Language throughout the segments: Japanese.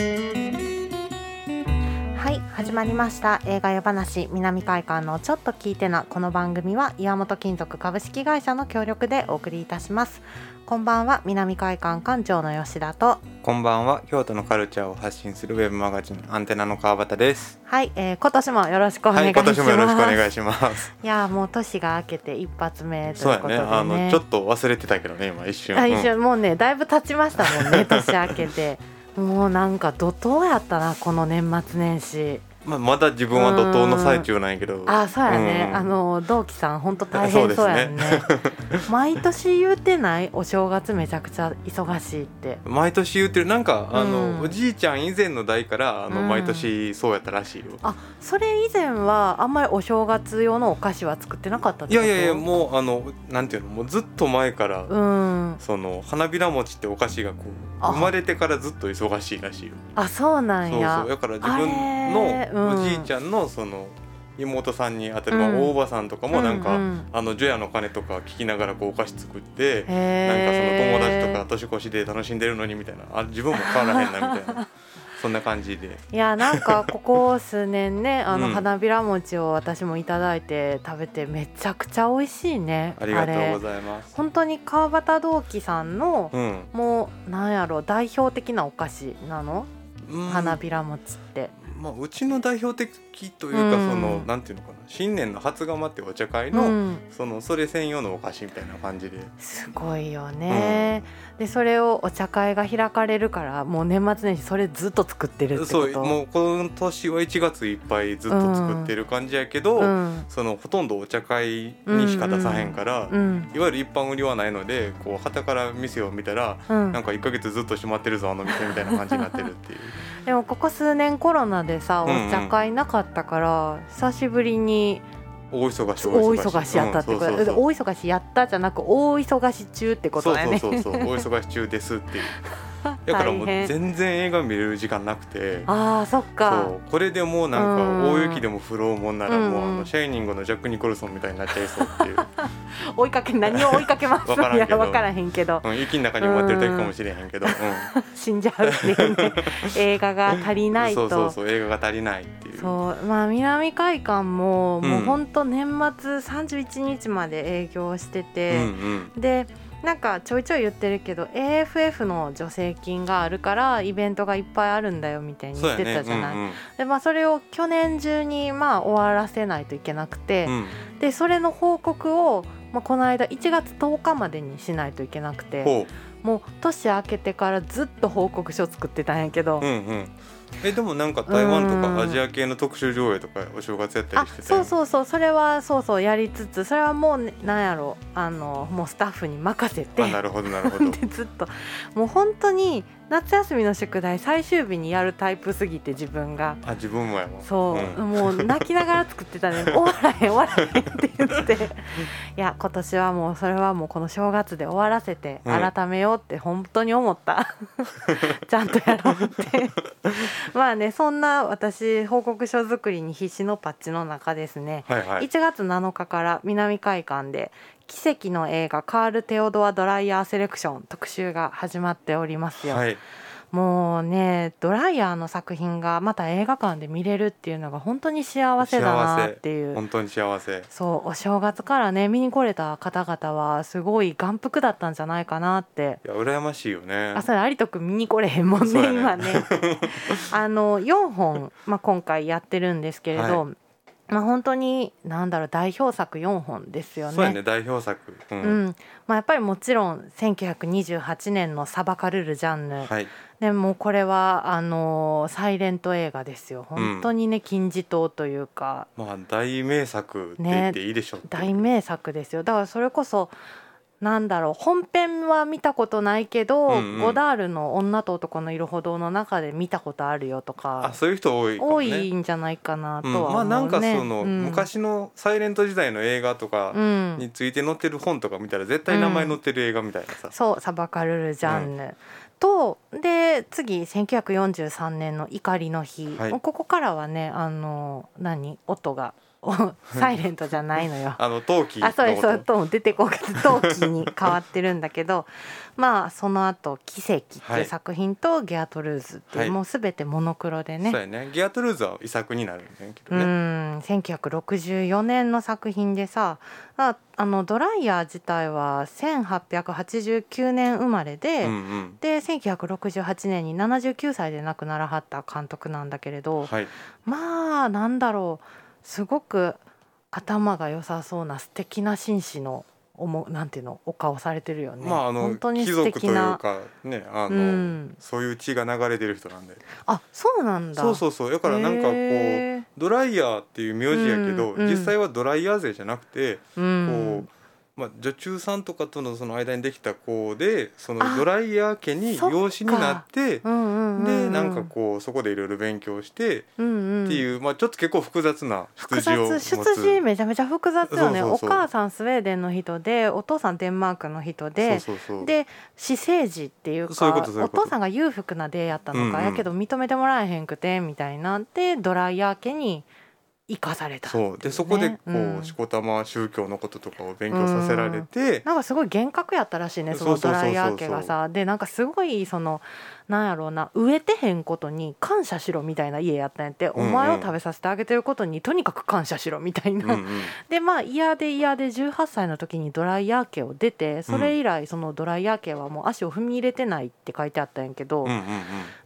はい始まりました。映画夜話南海館のちょっと聞いてなこの番組は岩本金属株式会社の協力でお送りいたします。こんばんは南海館館長の吉田と。こんばんは京都のカルチャーを発信するウェブマガジンアンテナの川端です。はい、えー、今年もよろしくお願いします、はい、今年もよろしくお願いします。いやもう年が明けて一発目とそうやいうことでね。ね。あのちょっと忘れてたけどね今一瞬。あ一うん。瞬もうねだいぶ経ちましたもんね 年明けてもうなんか怒涛やったなこの年末年始。まあ、まだ自分は怒涛の最中なんやけど。あそうやね、うん。あの同期さん本当大変そうやんね。毎年言うてない？お正月めちゃくちゃ忙しいって。毎年言ってる。なんかあの、うん。おじいちゃん以前の代からあの、うん。毎年そうやったらしいよ。あそれ以前はあんまりお正月用のお菓子は作ってなかったいやいやいやもうあのなんていうの？もうずっと前から、うん。その花びら餅ってお菓子がこうあ。生まれてからずっと忙しいらしいよ。あそうなんそうやそう。だから自あれ分のおじいちゃゃんのその妹さんにあたる、うんまあ大伯母さんとかもなんか、うん。うんあの除夜の鐘とか聞きながらこうお菓子作って、へなんかその友達とーか年越しで楽しんでるのにみたいな。あ自分も変わらへんなみたいな。そんな感じで。いやなんかここ数年ね あのうん。花びら餅を私もいただいて食べてめちゃくちゃ美味しいねありがとうごれざいます。本当に川端同期さんのうん、もうなんやろ代表的なお菓子なの、うん。花びら餅ってまあ、うちの代表的というか、うん。そのなんていうのかな新年の初釜ってお茶会うの、ん。そのそれ専用のお菓子みたいな感じで。すごいよね、でそれをお茶会が開かれるからもう年末年始それずっと作ってるってこと？そうもう今年は1月いっぱいずっと作ってる感じやけど、うん。そのほとんどお茶会にしか出さへんから、うん。いわゆる一般売りはないのでこう旗から店を見たらうん。なんか1ヶ月ずっと閉まってるぞあの店みたいな感じになってるっていう。でもここ数年コロナでさおうんうん。茶会なかったから、久しぶりに大忙し大忙しやったってこと、大忙し。やったじゃなく大忙し中ってことだよね。そうそうそう大忙し中ですっていう だからもう全然映画見れる時間なくて。あーそっか。そう。これでもうなんかうん大雪でも降ろうもんならもうあのシャイニングのジャック・ニコルソンみたいになっちゃいそうっていう、追いかけ何を追いかけます？わからん分からへんけど。うん、雪の中に埋まってる時かもしれへんけど、う死んじゃうっていうね。映画が足りないん、と。そうそうそう映画が足りないっていう。そうまあ南海館も、うんもうほんと年末31日まで営業してうんて、うんでなんかちょいちょい言ってるけど AFF の助成金があるからイベントがいっぱいあるんだよみたいに言ってたじゃない。うんうん。でまあそれを去年中にまあ終わらせないといけなくて、うん。でそれの報告を、まあ、この間1月10日までにしないといけなくてほもう年明けてからずっと報告書作ってたんやけど、ううんうん。えでもなんか台湾とうんかアジア系の特集上映とかお正月やったありしてたそうそうそう。それはそうそうやりつつそれはもう、ね、なんやろ。あのもうスタッフに任せて。あなるほどなるほど。でずっと。もう本当に夏休みの宿題最終日にやるタイプすぎて自分が。あ自分もやもん。そう、ん。もう泣きながら作ってたね。終わらへん終わらへんって言って。いや今年はもうそれはもうこの正月で終わらせてうん。改めようって本当に思った。ちゃんとやろうって。まあねそんな私報告書作りに必死のパッチの中ですね、はいはい。1月7日から南海館で奇跡の映画カール・テオドア・ドライヤーセレクション特集が始まっておりますよ、はい。もうねドライヤーの作品がまた映画館で見れるっていうのが本当に幸せだなっていう。本当に幸せ。そうお正月からね見に来れた方々はすごい眼福だったんじゃないかなって。いや羨ましいよね。あそれ有人君見に来れへんもんねね。今ね。あの4本、まあ、今回やってるんですけれど、はまあ本当になんだろう代表作4本ですよね。そうやね代表作。ううん。んまあ、やっぱりもちろん1928年の「サバカルル・ジャンヌ」はい。でもこれはあのサイレント映画ですよ。本当にね、金字塔というか。まあ大名作って言っていいでしょうっていう。大名作ですよ。だからそれこそなんだろう本編は見たことないけど、うんうん。ゴダールの「女と男のいるほど」の中で見たことあるよとあかそういう人多いかも多ねいんじゃないかなとうんは思うね、まあなんかその、うん。昔のサイレント時代の映画とかうん。について載ってる本とか見たら絶対名前載ってる映画みたいなさ、そうサバカルル・ジャンヌ、とで次1943年の「怒りの日」はい。ここからはねあの何？音がお サイレントじゃないのよ。あの陶器のあそうですそうと出てこうか陶器に変わってるんだけど まあその後奇跡」ってはいいう作品と「ゲアトルーズ」っていう、はい。もう全てモノクロでね。そうやね。ギアトルーズは遺作になるんだけどうね。ん。1964年の作品でさああのドライヤー自体は1889年生まれで、うんうん。で1968年に79歳で亡くならはった監督なんだけれど、はい。まあなんだろうすごく頭が良さそうな素敵な紳士のおもなんていうのお顔されてるよね。まああの貴族という。かねあの、うん、そういう血が流れてる人なんであそうなんだ。そうそうそうだからなんかこうドライヤーっていう名字やけど、うんうん実際はドライヤー勢じゃなくて、うん、こう、まあ、女中さんとかとのその間にできた子でそのあドライヤー家に養子になってうんうんでなんかこうそこでいろいろ勉強してうんうん、っていう、まあ、ちょっと結構複雑な複出自を持雑つ。出自めちゃめちゃ複雑よね。お母さんスウェーデンの人でお父さんデンマークの人でで私生児っていうかお父さんが裕福な出やったのか、うんうん。やけど認めてもらえへんくてみたいな。でドライヤー家に生かされたね。そう。でそこでこう、うん。しこたま宗教のこととかを勉強させられて、なんかすごい厳格やったらしいねそのドライヤー家がさ。でなんかすごいそのなんやろうな植えてへんことに感謝しろみたいな家やったんやって、んうん。お前を食べさせてあげてることにとにかく感謝しろみたいな、うんうん。でまあ嫌で嫌で18歳の時にドライヤー家を出てそれ以来そのドライヤー家はもう足を踏み入れてないって書いてあったんやけど、うんうん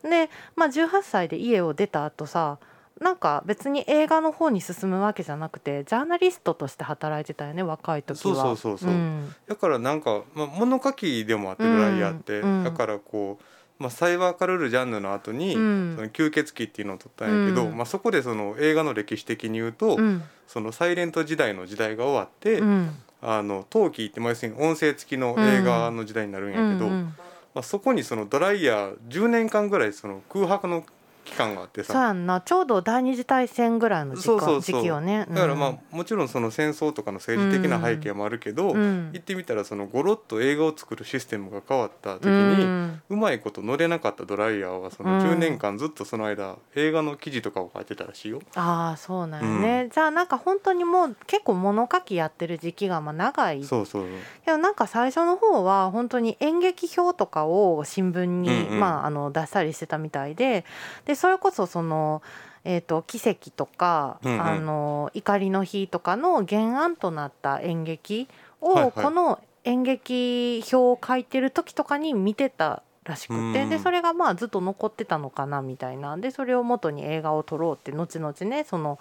うん。で、まあ、18歳で家を出た後さなんか別に映画の方に進むわけじゃなくてジャーナリストとして働いてたよね若い時は。そうそうそうそう。ん。だからなんか、まあ、物書きでもあってうん。ドライヤーって、うん。だからこう、まあ、サイバーカルルジャンヌの後に、うん。その吸血鬼っていうのを撮ったんやけど、うん。まあ、そこでその映画の歴史的に言うと、うん。そのサイレント時代の時代が終わって、うん。あの陶器ってまあ要するに音声付きの映画の時代になるんやけど、まあ、そこにそのドライヤー10年間ぐらいその空白の期間があってそうさやんな。ちょうど第二次大戦ぐらいの時期よね。だからまあもちろんその戦争とかの政治的な背景もあるけど、うん。言ってみたらそのゴロッと映画を作るシステムが変わった時うに、ん。うまいこと乗れなかったドライヤーはそのうん。10年間ずっとその間映画の記事とかを書いてたらしいよ。ああそうなんよね、じゃあなんか本当にもう結構物書きやってる時期がまあ長い。そうそう。でもなんか最初の方は本当に演劇表とかを新聞に、うんうんまあ、あの出したりしてたみたいででそれこそその。えー、と奇跡とか、うんうん。あの怒りの日とかの原案となった演劇を、はいはい。この演劇表を書いてる時とかに見てたらしくて、うんでそれがまあずっと残ってたのかなみたいなでそれを元に映画を撮ろうって後々ねその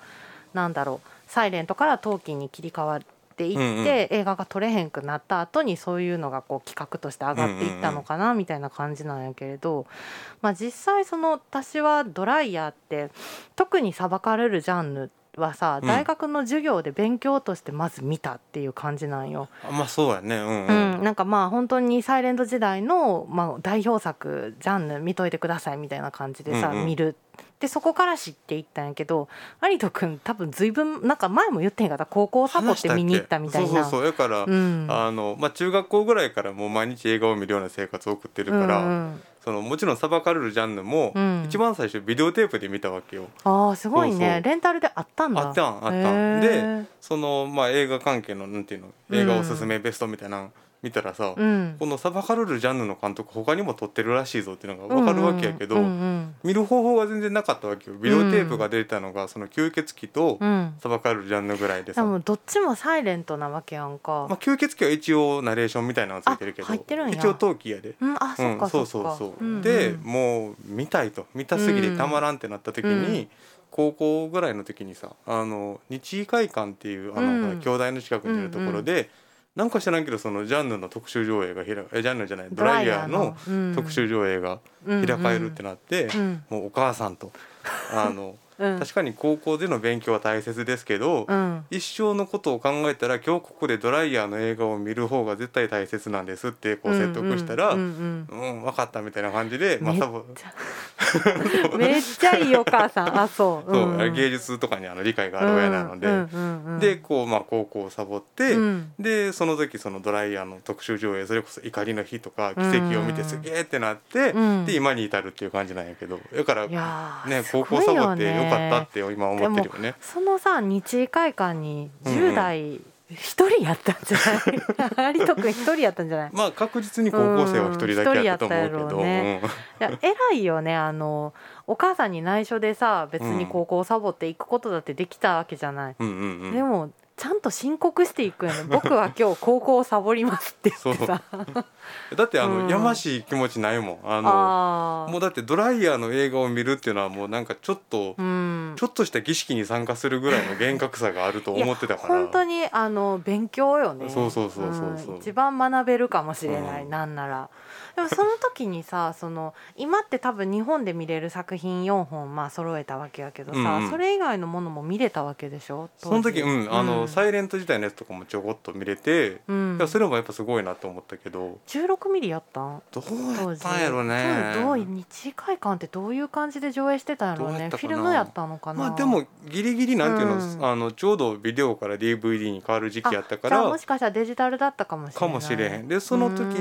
なんだろう「サイレントから陶器に切り替わっていって、うんうん。映画が撮れへんくなった後にそういうのがこう企画として上がっていったのかなみたいな感じなんやけれど、まあ、実際その私はドライヤーって特に裁かれるジャンルはさうん。大学の授業で勉強としてまず見たっていう感じなんよ。あまあそうやね。うんううん、ん、なんかまあ本当にサイレント時代の、まあ、代表作ジャンル見といてくださいみたいな感じでさ、うんうん。見るでそこから知っていったんやけど有人君多分随分なんか前も言ってんかった？高校サボって見に行ったみたいな。そうそうそう。だから、うん。あのまあ、中学校ぐらいからもう毎日映画を見るような生活を送ってるから、うんうん。そのもちろんサバカルルジャンヌも、うん。一番最初ビデオテープで見たわけよ。ああすごいね。レンタルであったんだ。あったんあったん。でその、まあ、映画関係のなんていうの？映画おすすめベストみたいなの見たらさ、うん。このサバカルルジャンヌの監督他にも撮ってるらしいぞっていうのが分かるわけやけど、うんうん見る方法が全然なかったわけよ。ビデオテープが出たのがその吸血鬼とうん。うんサバカルルジャンヌぐらいでさ、でもどっちもサイレントなわけやんか、まあ、吸血鬼は一応ナレーションみたいなのついてるけど一応陶器やで。うんあそっかうん、そそうそうそう、んん。でもう見たいと。見たすぎてたまらんってなった時に、うん。高校ぐらいの時にさあの日医会館っていうあの、うん。兄弟の近くにあるところで、なんか知らんけどそのジャンヌの特集上映が開えジャンヌじゃないドライヤーのうん。特集上映が開かれるってなって、うん。もうお母さんとあのうん。確かに高校での勉強は大切ですけど、うん。一生のことを考えたら今日ここでドライヤーの映画を見る方が絶対大切なんですってこう説得したら、ううんんうん分かったみたいな感じで、まあ、めっサボちゃ めっちゃいいお母さん。あそう。そう、芸術とかにあの理解がある親なので、でこう、まあ、高校をサボって、うん。でその時そのドライヤーの特集上映それこそ「怒りの日」とか「奇跡」を見てうんすげえってなって、うん。で今に至るっていう感じなんやけど。だからね高校サボってねよかったって今思ってるよね。そのさ日医会館に10代、一人やったんじゃない？有人君一人やったんじゃない？まあ確実に高校生は一人だけやったと思うけど、うんね、いや偉いよね。あのお母さんに内緒でさ別に高校サボって行くことだってできたわけじゃない、うんうんうん、でもちゃんと申告していくよね。僕は今日高校をサボりますって言ってさ。だってあの、うん、やましい気持ちないもん。あのもうだってドライヤーの映画を見るっていうのはもうなんかちょっと、うん、ちょっとした儀式に参加するぐらいの厳格さがあると思ってたから。本当にあの勉強よね。そうそうそうそうそう、ん、一番学べるかもしれない、うん、なんならでもその時にさその今って多分日本で見れる作品4本まあ揃えたわけやけどさ、うんうん、それ以外のものも見れたわけでしょ？その時うんあの、サイレント自体のやつとかもちょこっと見れて、うん、それもやっぱすごいなと思ったけど。16ミリやったん？どうやったんやろね。どう日会館ってどういう感じで上映してたんやろうね。フィルムやったのかな。まあでもギリギリなんていうのうん、あのちょうどビデオから DVD に変わる時期やったから。もしかしたらデジタルだったかもしれない。かもしれへん。でその時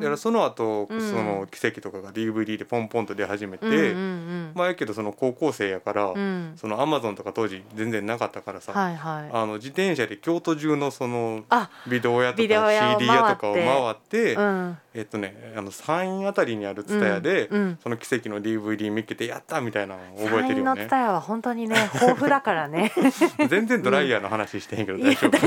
やらその後、その奇跡とかが DVD でポンポンと出始めて、うんうんうん、まあやけどその高校生やから、うん、そのアマゾンとか当時全然なかったからさ、はいはい、あの自転車で京都中のそのビデオ屋とか CD 屋とかを回って、うん、えっとねあの山陰あたりにある蔦屋で、うん、その奇跡の DVD 見つけてやったみたいなのを覚えてるよね。蔦屋は本当にね。豊富だからね。全然ドライヤーの話してへんけど大丈夫。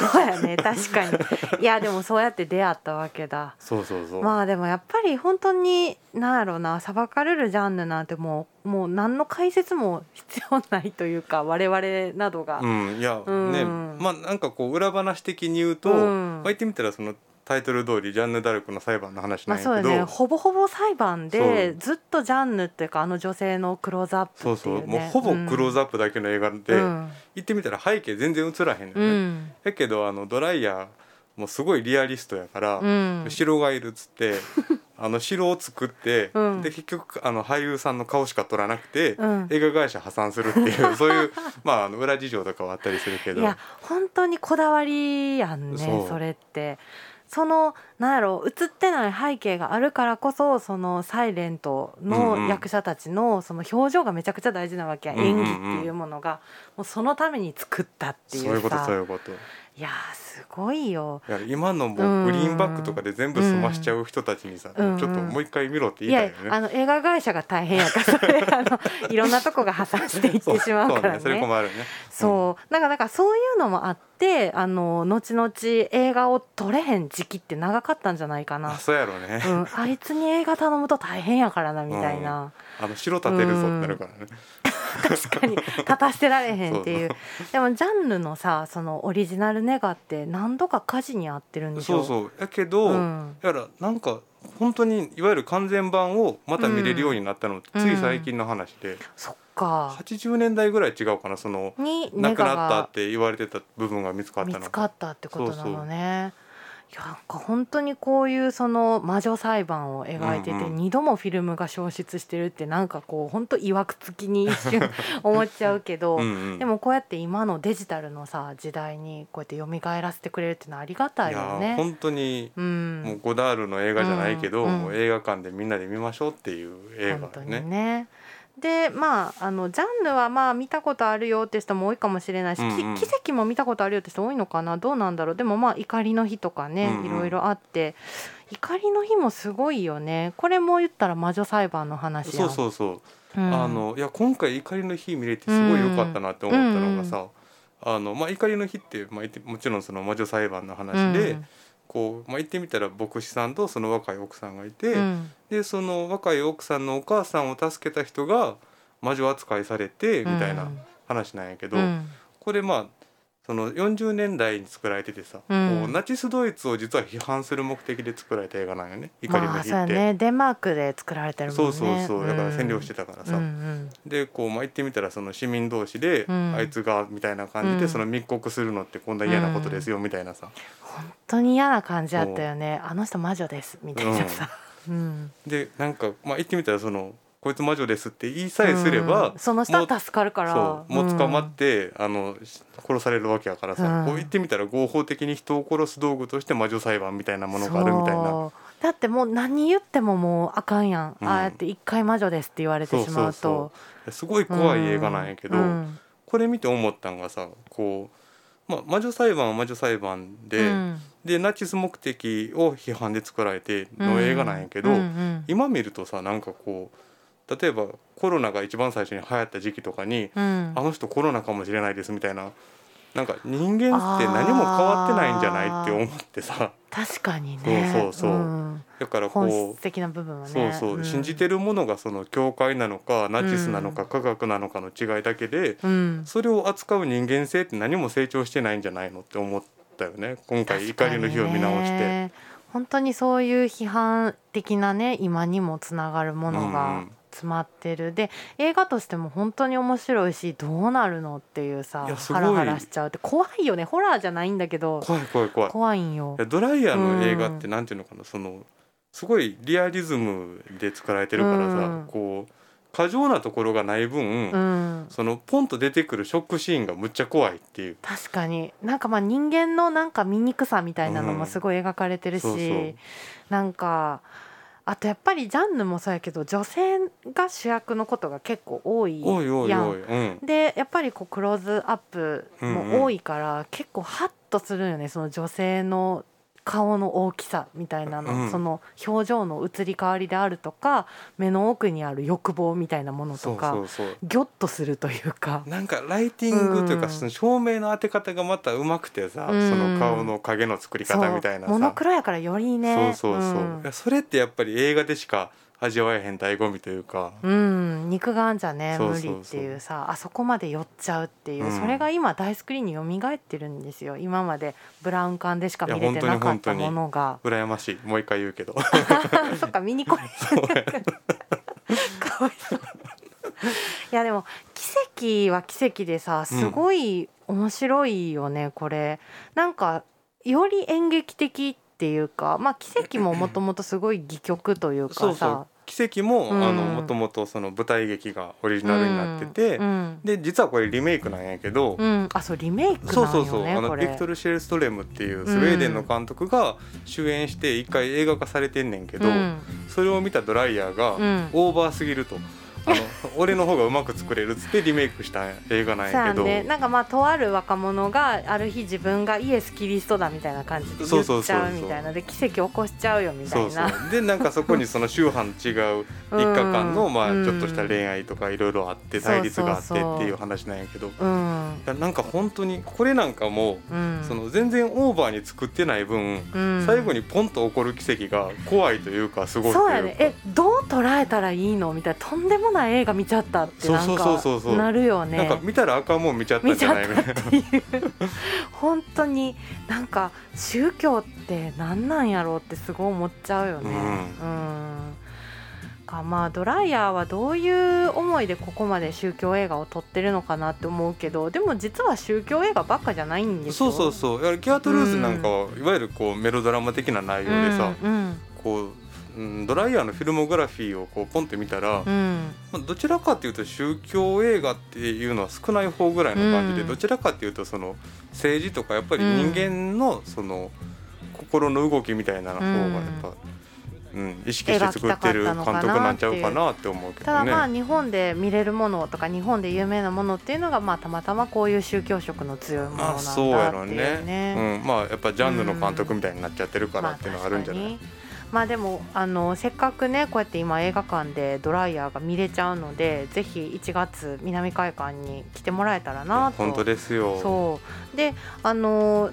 そうやね確かに。いやでもそうやって出会ったわけだ。そうそうそう。まあでもやっぱり本当になんやろうな裁かれるジャンルなんてもうもう何の解説も必要ないというか我々などが。うん、いや、うん、ねまあなんかこう裏話的に言うと、うん、まあ、言ってみたらそのタイトル通りジャンヌ・ダルクの裁判の話なんやけど、まあそうね、ほぼほぼ裁判でずっとジャンヌっていうかあの女性のクローズアップ、ね、そうそう。もうほぼクローズアップだけの映画で、うん、言ってみたら背景全然映らへんのね、うん、だけどあのドライヤーもうすごいリアリストやから、うん、城がいるっつって あの城を作って、うん、で結局あの俳優さんの顔しか撮らなくて、うん、映画会社破産するっていう そういうまああの裏事情とかはあったりするけど。いや本当にこだわりやんねそれって。そのなんやろ映ってない背景があるからこそそのサイレントの役者たちのその表情がめちゃくちゃ大事なわけや、うんうん、演技っていうものがもうそのために作ったっていうさ。そういうことそういうこといやすごいよ今のもうグリーンバックとかで全部済ましちゃう人たちにさ、うんうん、ちょっともう一回見ろって言いたいよね。あの映画会社が大変やからそれあのいろんなとこが破産していってしまうからね。それ困るね。そう、だからだからそういうのもあってあの後々映画を撮れへん時期って長かったんじゃないかな。そうやろうね、うん。あいつに映画頼むと大変やからなみたいな。あの城建てるぞってなるからね。確かに。立たしてられへんっていう。でもジャンルのさそのオリジナルネガって何度か火事に遭ってるんでしょ？そうそう。やけど、うん、やらなんか本当にいわゆる完全版をまた見れるようになったのって、つい最近の話で、うん、そっか。80年代ぐらい違うかな？その亡くなったって言われてた部分が見つかったの見つかったってことなのね。いやなんか本当にこういうその魔女裁判を描いてて2度もフィルムが消失してるってなんかこう本当いわくつきに一瞬 思っちゃうけどでもこうやって今のデジタルのさ時代にこうやって蘇らせてくれるっていうのはありがたいよね。本当に、もうゴダールの映画じゃないけど、もう映画館でみんなで見ましょうっていう映画ね。ねでまああのジャンルはまあ見たことあるよって人も多いかもしれないし、うんうん、奇跡も見たことあるよって人多いのかな？どうなんだろう？でもまあ怒りの日とかね、うんうん、いろいろあって怒りの日もすごいよね。これも言ったら魔女裁判の話そうそうそう、うん、あのいや今回怒りの日見れてすごい良かったなって思ったのがさ、うん。うん、あのまあ怒りの日って、まあ、もちろんその魔女裁判の話で、うんこう、まあ、言ってみたら牧師さんとその若い奥さんがいて、うん、でその若い奥さんのお母さんを助けた人が魔女扱いされてみたいな話なんやけど、うん、これまあその40年代に作られててさ、うん、ナチスドイツを実は批判する目的で作られた映画なんよね怒りの日って、まあね、デンマークで作られてるもんね。そうそうそう。だから占領してたからさ、うん、でこう、まあ、言ってみたらその市民同士で、あいつがみたいな感じでその密告するのってこんな嫌なことですよみたいなさ、本当に嫌な感じあったよね。あの人魔女ですみたいなさ、うん、でなんか、まあ、言ってみたらそのこいつ魔女ですって言いさえすれば、うん、その人は助かるから。もう捕まって、うん、あの殺されるわけやからさ、うん、こう言ってみたら合法的に人を殺す道具として魔女裁判みたいなものがあるみたいな。だってもう何言ってももうあかんやん、うん。ああやって一回魔女ですって言われてしまうと。すごい怖い映画なんやけど、うん。これ見て思ったんがさこう、まあ、魔女裁判は魔女裁判で、うん。でナチス目的を批判で作られての映画なんやけど、今見るとさなんかこう例えばコロナが一番最初に流行った時期とかに、うん。あの人コロナかもしれないですみたいななんか人間って何も変わってないんじゃないって思ってさ。確かにね。そうそうそう。ん。だからこ本う質的な部分はそうねそう、ん。信じてるものがその教会なのかナチスなのかうん。科学なのかの違いだけで、うん。それを扱う人間性って何も成長してないんじゃないのって思ったよね。今回怒りの日を見直して。て本当にそういう批判的なね今にもつながるものうがん。詰まってる、で映画としても本当に面白いしどうなるのっていうさハラハラしちゃうって。怖いよね。ホラーじゃないんだけど。怖い怖い怖い。怖いんよドライヤーの映画ってなんていうのかな、そのすごいリアリズムで作られてるからさ、うん。こう過剰なところがない分、うん。そのポンと出てくるショックシーンがむっちゃ怖いっていう。確かに。なんかまあ人間のなんか醜さみたいなのもすごい描かれてるし、うんそうそう。なんかあとやっぱりジャンヌもそうやけど女性が主役のことが結構多いやん。うん、でやっぱりこうクローズアップも多いから、結構ハッとするよねその女性の顔の大きさみたいなの、うん。その表情の移り変わりであるとか目の奥にある欲望みたいなものとかギョッとするというか。なんかライティングというか、うん。その照明の当て方がまたうまくてさ、うん。その顔の影の作り方みたいなそう。モノさクロやからよりね。そうそうそう、ん。いやそれってやっぱり映画でしか味わえへん醍醐味というか、うん、肉眼じゃね無理っていうさあそこまで寄っちゃうっていう、うん。それが今大スクリーンに蘇ってるんですよ今まで。ブラウン管でしか見れてなかったものが。羨ましい。もう一回言うけど。そっか見に来れかわいそう。いやでも奇跡は奇跡でさすごい面白いよね、これ。なんかより演劇的っていうかまあ奇跡ももともとすごい戯曲というかさ。そうそう。奇跡も、うん。あのもともとその舞台劇がオリジナルになってて、うん。で実はこれリメイクなんやけど、うん。あそうリメイクねそうそうそう。あのビクトル・シェルストレムっていうスウェーデンの監督が主演して一回映画化されてんねんけど、うん。それを見たドライヤーが、うん。オーバーすぎるとあの俺の方がうまく作れるっつってリメイクした映画なんそうややけど、ねなんかまあとある若者がある日自分がイエス・キリストだみたいな感じで言そうっそうそうそうちゃう。みたいなで奇跡起こしちゃうよみたそいうな。そうでなんかそこにその宗派の違う一家間の、まあ、うんちょっとした恋愛とかいろいろあって対立があってそうそうそうっていう話なんやけど。なんか本当にこれなんかもうん。その全然オーバーに作ってない分、うん。最後にポンと起こる奇跡が怖いというかすごいというかそうやね。えどう捉えたらいいの？みたいな。とんでもない映画見ちゃったってなんそうそうそうそうかなるよね。なんか見たらあかんもん見ちゃったじゃない？みたいな本当になんか宗教って何なんやろうってすごい思っちゃうよね。うん。かまあドライヤーはどういう思いでここまで宗教映画を撮ってるのかなって思うけどでも実は宗教映画ばっかじゃないんですよ。そうそうそう。ギャートルーズなんかは、いわゆるこうメロドラマ的な内容でさ、うんうん。こう、うん、ドライヤーのフィルモグラフィーをこうポンって見たら、うん。まあ、どちらかっていうと宗教映画っていうのは少ない方ぐらいの感じで、うん。どちらかっていうとその政治とかやっぱり人間のその心の動きみたいな方がやっぱ、うん、意識して作ってる監督なんちゃうかなって思うけただどね。まあ日本で見れるものとか日本で有名なものっていうのがまあたまたまこういう宗教色の強いものなんだまあそうやろうっていうね。ね、うん、まあやっぱジャンヌの監督みたいになっちゃってるからっていうのがあるんじゃない、まあまあでもあのせっかくねこうやって今映画館でドライヤーが見れちゃうのでぜひ1月南海館に来てもらえたらなと。本当ですよ。そう。であの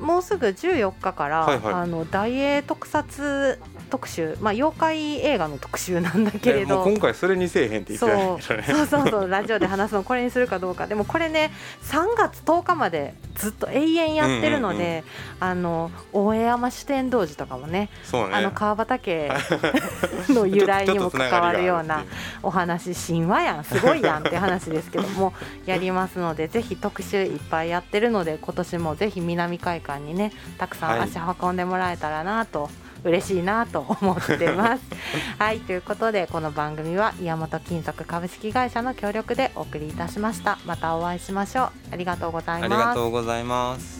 もうすぐ14日から、はいはい。あの大英特撮特集まあ妖怪映画の特集なんだけれど。今回それにせえへんって言ってたね。そう。そうそうラジオで話すのこれにするかどうか。でもこれね3月10日までずっと永遠やってるので、あの大江山主天童寺とかもねね。あの川畑 の由来にも関わるようなお話神話やん。すごいやんって話ですけども やりますのでぜひ特集いっぱいやってるので今年もぜひ南海館にねたくさんはい。足運んでもらえたらなと、嬉しいなと思ってます。はいということでこの番組は岩本金属株式会社の協力でお送りいたしました。またお会いしましょう。ありがとうございます。ありがとうございます